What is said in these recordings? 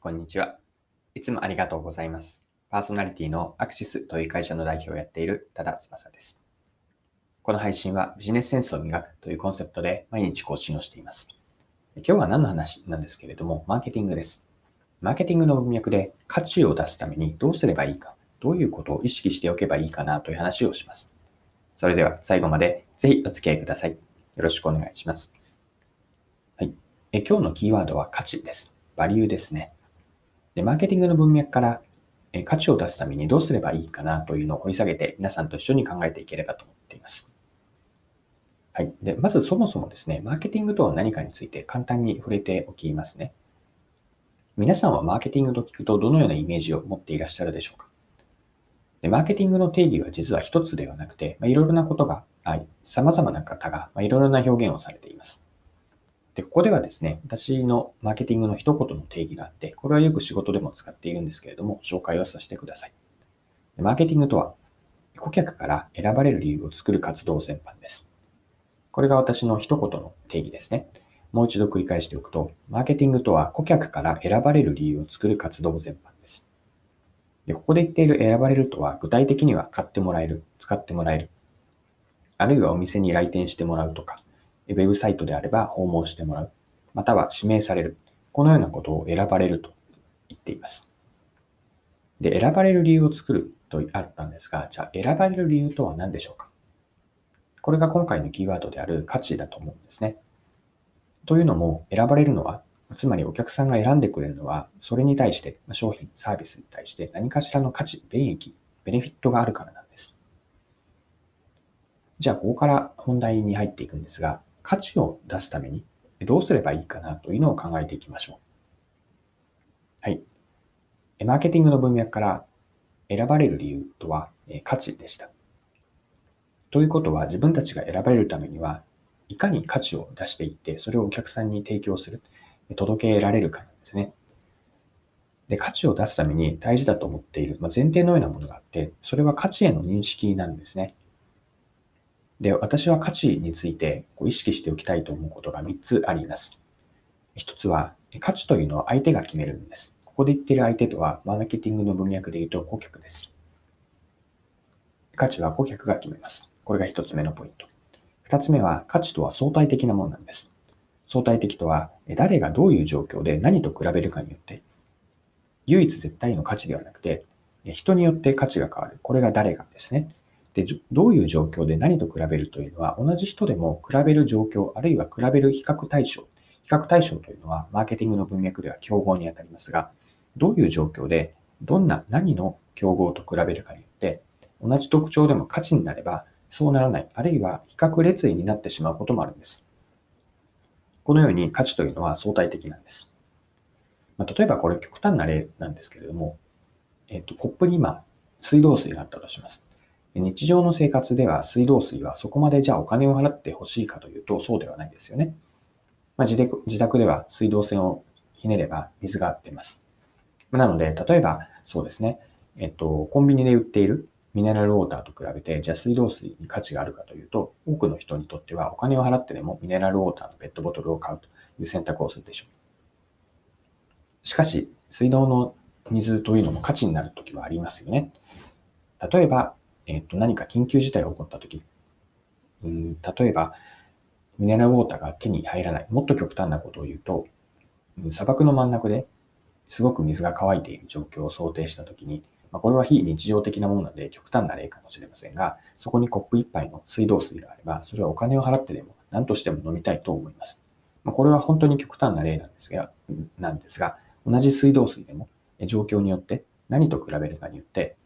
こんにちは。いつもありがとうございます。パーソナリティのアクシスという会社の代表をやっている多田翼です。この配信はビジネスセンスを磨くというコンセプトで毎日更新をしています。今日は何の話なんですけれども、マーケティングです。マーケティングの文脈で価値を出すためにどうすればいいか、どういうことを意識しておけばいいかなという話をします。それでは最後までぜひお付き合いください。よろしくお願いします。はい。え今日のキーワードは価値です。バリューですね。で、マーケティングの文脈から価値を出すためにどうすればいいかなというのを掘り下げて皆さんと一緒に考えていければと思っています。はい。で、まずそもそもですね、マーケティングとは何かについて簡単に触れておきますね。皆さんはマーケティングと聞くとどのようなイメージを持っていらっしゃるでしょうか？でマーケティングの定義は実は一つではなくて、まあ、いろいろなことが、はい様々な方が、まあ、いろいろな表現をされています。で、ここではですね、私のマーケティングの一言の定義があって、これはよく仕事でも使っているんですけれども、紹介をさせてください。マーケティングとは、顧客から選ばれる理由を作る活動全般です。これが私の一言の定義ですね。もう一度繰り返しておくと、マーケティングとは顧客から選ばれる理由を作る活動全般です。で、ここで言っている選ばれるとは、具体的には買ってもらえる、使ってもらえる、あるいはお店に来店してもらうとか、ウェブサイトであれば訪問してもらう、または指名される、このようなことを選ばれると言っています。で、選ばれる理由を作るとあったんですが、じゃあ選ばれる理由とは何でしょうか？これが今回のキーワードである価値だと思うんですね。というのも、選ばれるのは、つまりお客さんが選んでくれるのは、それに対して、商品、サービスに対して何かしらの価値、便益、ベネフィットがあるからなんです。じゃあ、ここから本題に入っていくんですが、価値を出すためにどうすればいいかなというのを考えていきましょう。はい。マーケティングの文脈から選ばれる理由とは価値でした。ということは自分たちが選ばれるためにはいかに価値を出していってそれをお客さんに提供する、届けられるかなんですね。で、価値を出すために大事だと思っている、まあ、前提のようなものがあって、それは価値への認識なんですね。で、私は価値について意識しておきたいと思うことが3つあります。1つは、価値というのは相手が決めるんです。ここで言っている相手とは、マーケティングの文脈で言うと顧客です。価値は顧客が決めます。これが1つ目のポイント。2つ目は、価値とは相対的なものなんです。相対的とは、誰がどういう状況で何と比べるかによって、唯一絶対の価値ではなくて、人によって価値が変わる。これが誰がですね。で、どういう状況で何と比べるというのは、同じ人でも比べる状況、あるいは比べる比較対象。比較対象というのは、マーケティングの文脈では競合にあたりますが、どういう状況で、どんな何の競合と比べるかによって、同じ特徴でも価値になれば、そうならない、あるいは比較列位になってしまうこともあるんです。このように価値というのは相対的なんです。まあ、例えばこれ極端な例なんですけれども、えっ、と、コップに今、水道水があったとします。日常の生活では水道水はそこまでじゃあお金を払ってほしいかというとそうではないですよね。まあ、自宅では水道線をひねれば水が出ます。なので、例えばそうですね、えっと、コンビニで売っているミネラルウォーターと比べて、じゃあ水道水に価値があるかというと、多くの人にとってはお金を払ってでもミネラルウォーターのペットボトルを買うという選択をするでしょう。しかし、水道の水というのも価値になるときはありますよね。例えば、えっと、何か緊急事態が起こったとき、うん例えば、ミネラルウォーターが手に入らない。もっと極端なことを言うと、砂漠の真ん中ですごく水が乾いている状況を想定したときに、まあ、これは非日常的なものなので極端な例かもしれませんが、そこにコップ一杯の水道水があれば、それはお金を払ってでも何としても飲みたいと思います。まあ、これは本当に極端な例なんですが、なんですが、同じ水道水でも状況によって何と比べるかによって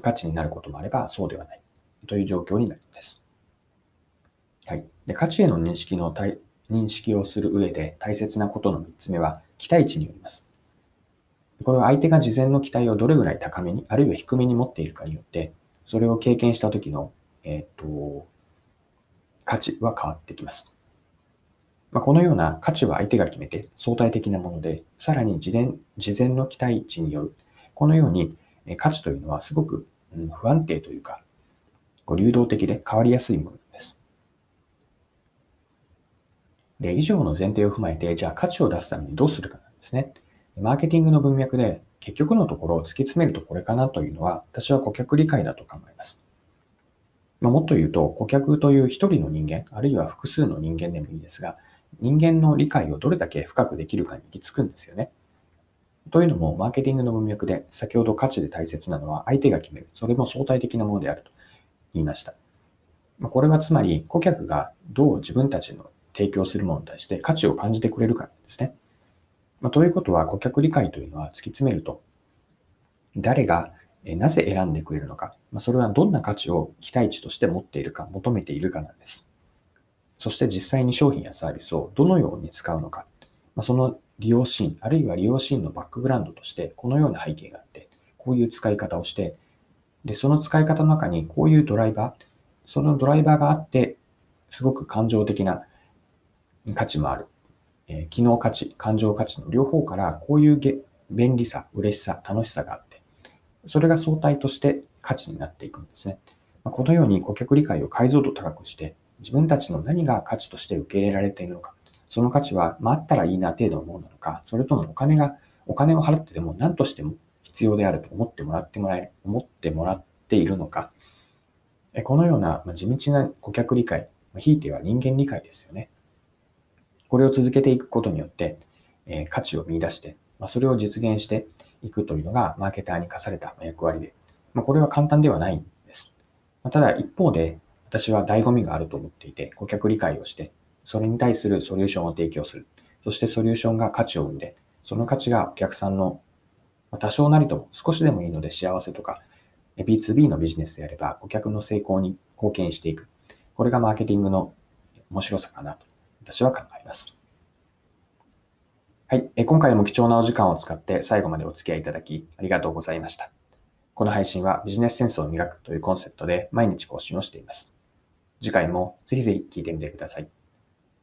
価値になることもあればそうではないという状況になるのです。はい。で価値への認識の認識をする上で大切なことの3つ目は期待値によります。これは相手が事前の期待をどれぐらい高めに、あるいは低めに持っているかによって、それを経験した時の、えっ、と、価値は変わってきます。まあ、このような価値は相手が決めて相対的なもので、さらに事前事前の期待値による、このように価値というのはすごく不安定というか、こう流動的で変わりやすいものです。で、以上の前提を踏まえて、じゃあ価値を出すためにどうするかなんですね。マーケティングの文脈で結局のところを突き詰めるとこれかなというのは、私は顧客理解だと考えます。まあ、もっと言うと、顧客という一人の人間、あるいは複数の人間でもいいですが、人間の理解をどれだけ深くできるかに行き着くんですよね。というのも、マーケティングの文脈で、先ほど価値で大切なのは相手が決める。それも相対的なものであると言いました。これはつまり、顧客がどう自分たちの提供するものに対して価値を感じてくれるかですね。まあ、ということは、顧客理解というのは突き詰めると、誰がなぜ選んでくれるのか、まあ、それはどんな価値を期待値として持っているか、求めているかなんです。そして実際に商品やサービスをどのように使うのか、まあ、その利用シーン、あるいは利用シーンのバックグラウンドとして、このような背景があって、こういう使い方をして、で、その使い方の中にこういうドライバー、そのドライバーがあって、すごく感情的な価値もある。えー、機能価値、感情価値の両方からこういうげ便利さ、嬉しさ、楽しさがあって、それが相対として価値になっていくんですね。まこのように顧客理解を解像度高くして、自分たちの何が価値として受け入れられているのか、その価値は、まあ、ったらいいな程度のものなのか、それともお金が、お金を払ってでも何としても必要であると思ってもらってもらえる、思ってもらっているのか、このような地道な顧客理解、ひいては人間理解ですよね。これを続けていくことによって、え価値を見出して、まそれを実現していくというのがマーケターに課された役割で、まこれは簡単ではないんです。まただ一方で、私は醍醐味があると思っていて、顧客理解をして、それに対するソリューションを提供する。そしてソリューションが価値を生んで、その価値がお客さんの多少なりとも少しでもいいので幸せとか B2B のビジネスであれば、顧客の成功に貢献していく。これがマーケティングの面白さかなと、私は考えます。はい。今回も貴重なお時間を使って最後までお付き合いいただき、ありがとうございました。この配信はビジネスセンスを磨くというコンセプトで毎日更新をしています。次回もぜひぜひ聞いてみてください。